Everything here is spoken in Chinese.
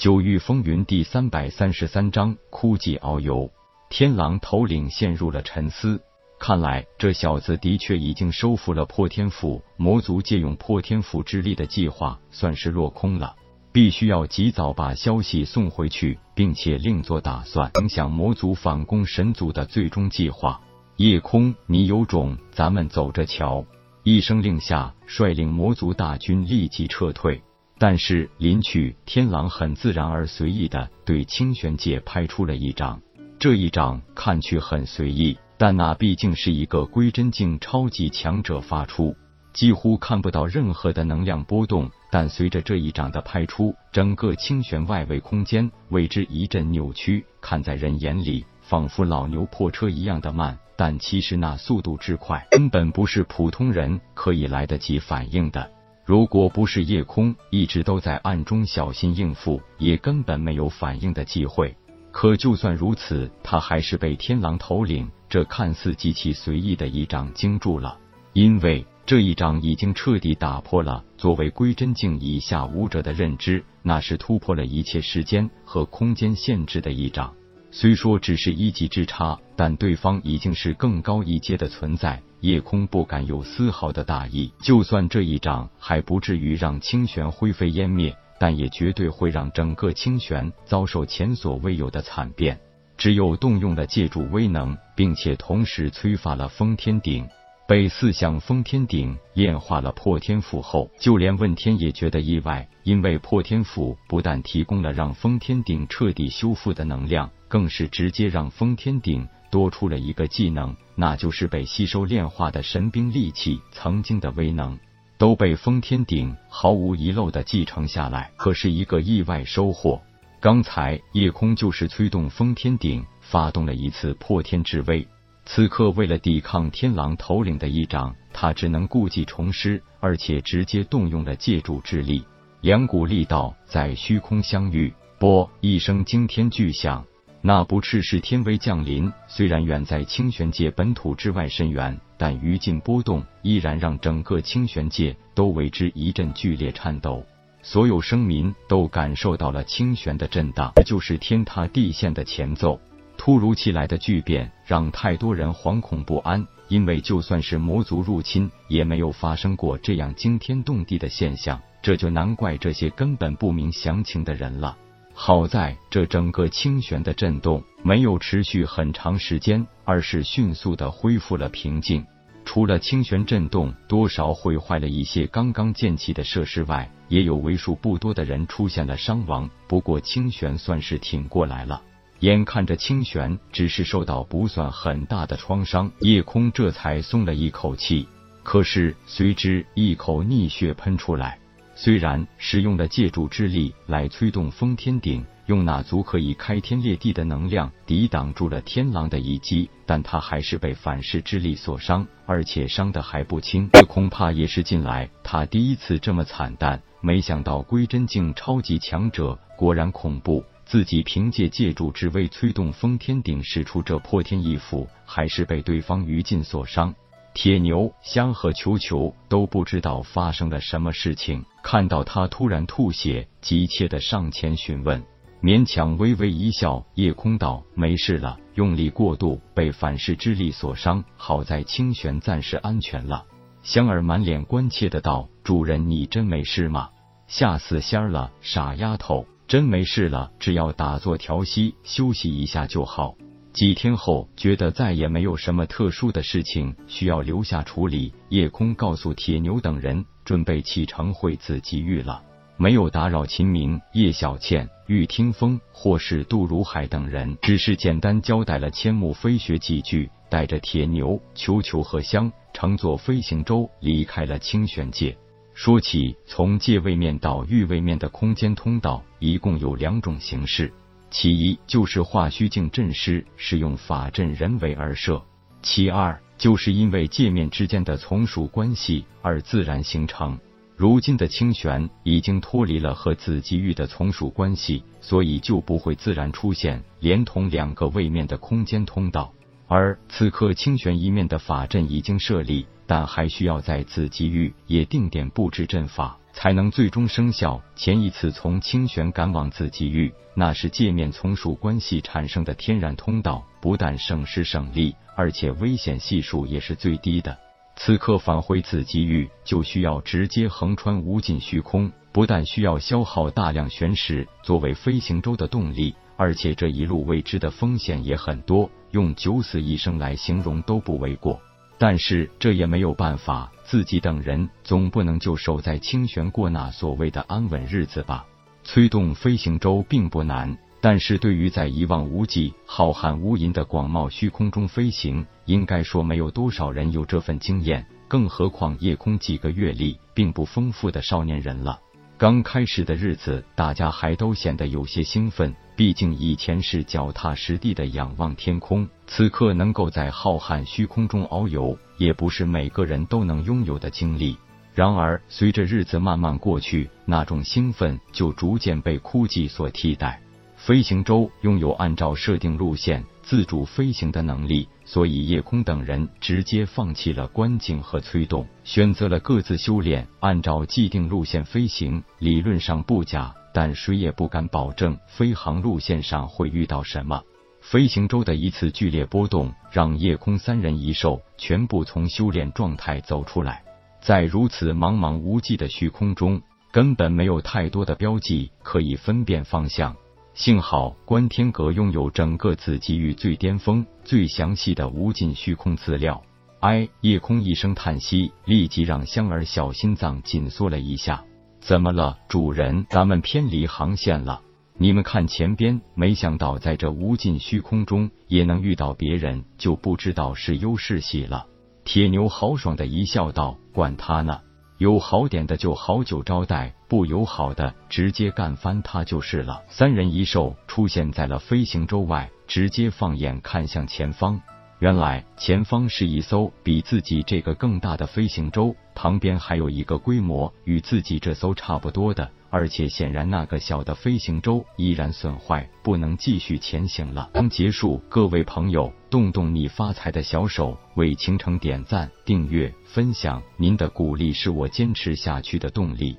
九域风云第三百三十三章枯寂遨游。天狼头领陷入了沉思，看来这小子的确已经收复了破天府，魔族借用破天府之力的计划算是落空了。必须要及早把消息送回去，并且另做打算，影响魔族反攻神族的最终计划。夜空，你有种，咱们走着瞧！一声令下，率领魔族大军立即撤退。但是临去，天狼很自然而随意的对清玄界拍出了一掌。这一掌看去很随意，但那毕竟是一个归真境超级强者发出，几乎看不到任何的能量波动。但随着这一掌的拍出，整个清玄外围空间为之一阵扭曲，看在人眼里，仿佛老牛破车一样的慢。但其实那速度之快，根本不是普通人可以来得及反应的。如果不是夜空一直都在暗中小心应付，也根本没有反应的机会。可就算如此，他还是被天狼头领这看似极其随意的一掌惊住了。因为这一掌已经彻底打破了作为归真境以下武者的认知，那是突破了一切时间和空间限制的一掌。虽说只是一级之差，但对方已经是更高一阶的存在。夜空不敢有丝毫的大意，就算这一掌还不至于让清玄灰飞烟灭，但也绝对会让整个清玄遭受前所未有的惨变。只有动用了借助威能，并且同时催发了封天鼎，被四象封天鼎炼化了破天斧后，就连问天也觉得意外，因为破天斧不但提供了让封天鼎彻底修复的能量，更是直接让封天鼎。多出了一个技能，那就是被吸收炼化的神兵利器曾经的威能，都被封天鼎毫无遗漏的继承下来，可是一个意外收获。刚才夜空就是催动封天鼎发动了一次破天之威，此刻为了抵抗天狼头领的一掌，他只能故技重施，而且直接动用了借助之力，两股力道在虚空相遇，啵一声惊天巨响。那不赤是天威降临，虽然远在清玄界本土之外深远，但余烬波动依然让整个清玄界都为之一阵剧烈颤抖。所有生民都感受到了清玄的震荡，这就是天塌地陷的前奏。突如其来的巨变让太多人惶恐不安，因为就算是魔族入侵，也没有发生过这样惊天动地的现象。这就难怪这些根本不明详情的人了。好在这整个清玄的震动没有持续很长时间，而是迅速的恢复了平静。除了清玄震动多少毁坏了一些刚刚建起的设施外，也有为数不多的人出现了伤亡。不过清玄算是挺过来了。眼看着清玄只是受到不算很大的创伤，夜空这才松了一口气。可是随之一口逆血喷出来。虽然使用了借助之力来催动封天鼎，用那足可以开天裂地的能量抵挡住了天狼的一击，但他还是被反噬之力所伤，而且伤的还不轻。这恐怕也是近来他第一次这么惨淡。没想到归真境超级强者果然恐怖，自己凭借借助之威催动封天鼎使出这破天一斧，还是被对方余烬所伤。铁牛、香和球球都不知道发生了什么事情，看到他突然吐血，急切的上前询问，勉强微微一笑。夜空道：“没事了，用力过度，被反噬之力所伤。好在清玄暂时安全了。”香儿满脸关切的道：“主人，你真没事吗？吓死仙儿了，傻丫头，真没事了，只要打坐调息，休息一下就好。”几天后，觉得再也没有什么特殊的事情需要留下处理。夜空告诉铁牛等人，准备启程回紫极域了，没有打扰秦明、叶小倩、玉听风或是杜如海等人，只是简单交代了千木飞雪几句，带着铁牛、球球和香乘坐飞行舟离开了清玄界。说起从界位面到域位面的空间通道，一共有两种形式。其一就是化虚境阵师使用法阵人为而设，其二就是因为界面之间的从属关系而自然形成。如今的清玄已经脱离了和紫极域的从属关系，所以就不会自然出现连同两个位面的空间通道。而此刻清玄一面的法阵已经设立。但还需要在子极域也定点布置阵法，才能最终生效。前一次从清玄赶往子极域，那是界面从属关系产生的天然通道，不但省时省力，而且危险系数也是最低的。此刻返回子极域，就需要直接横穿无尽虚空，不但需要消耗大量玄石作为飞行舟的动力，而且这一路未知的风险也很多，用九死一生来形容都不为过。但是这也没有办法，自己等人总不能就守在清玄过那所谓的安稳日子吧？催动飞行舟并不难。但是对于在一望无际、浩瀚无垠的广袤虚空中飞行，应该说没有多少人有这份经验，更何况夜空几个阅历并不丰富的少年人了。刚开始的日子，大家还都显得有些兴奋，毕竟以前是脚踏实地的仰望天空，此刻能够在浩瀚虚空中遨游，也不是每个人都能拥有的经历。然而，随着日子慢慢过去，那种兴奋就逐渐被枯寂所替代。飞行舟拥有按照设定路线自主飞行的能力，所以叶空等人直接放弃了观景和催动，选择了各自修炼，按照既定路线飞行。理论上不假，但谁也不敢保证飞行路线上会遇到什么。飞行舟的一次剧烈波动，让叶空三人一兽全部从修炼状态走出来，在如此茫茫无际的虚空中，根本没有太多的标记可以分辨方向。幸好观天阁拥有整个紫极域最巅峰、最详细的无尽虚空资料。哎，夜空一声叹息，立即让香儿小心脏紧缩了一下。怎么了，主人？咱们偏离航线了。你们看前边，没想到在这无尽虚空中也能遇到别人，就不知道是忧是喜了。铁牛豪爽的一笑道：“管他呢。”有好点的就好酒招待，不友好的直接干翻他就是了。三人一兽出现在了飞行舟外，直接放眼看向前方。原来前方是一艘比自己这个更大的飞行舟，旁边还有一个规模与自己这艘差不多的。而且显然，那个小的飞行舟依然损坏，不能继续前行了。刚结束，各位朋友，动动你发财的小手，为倾城点赞、订阅、分享，您的鼓励是我坚持下去的动力。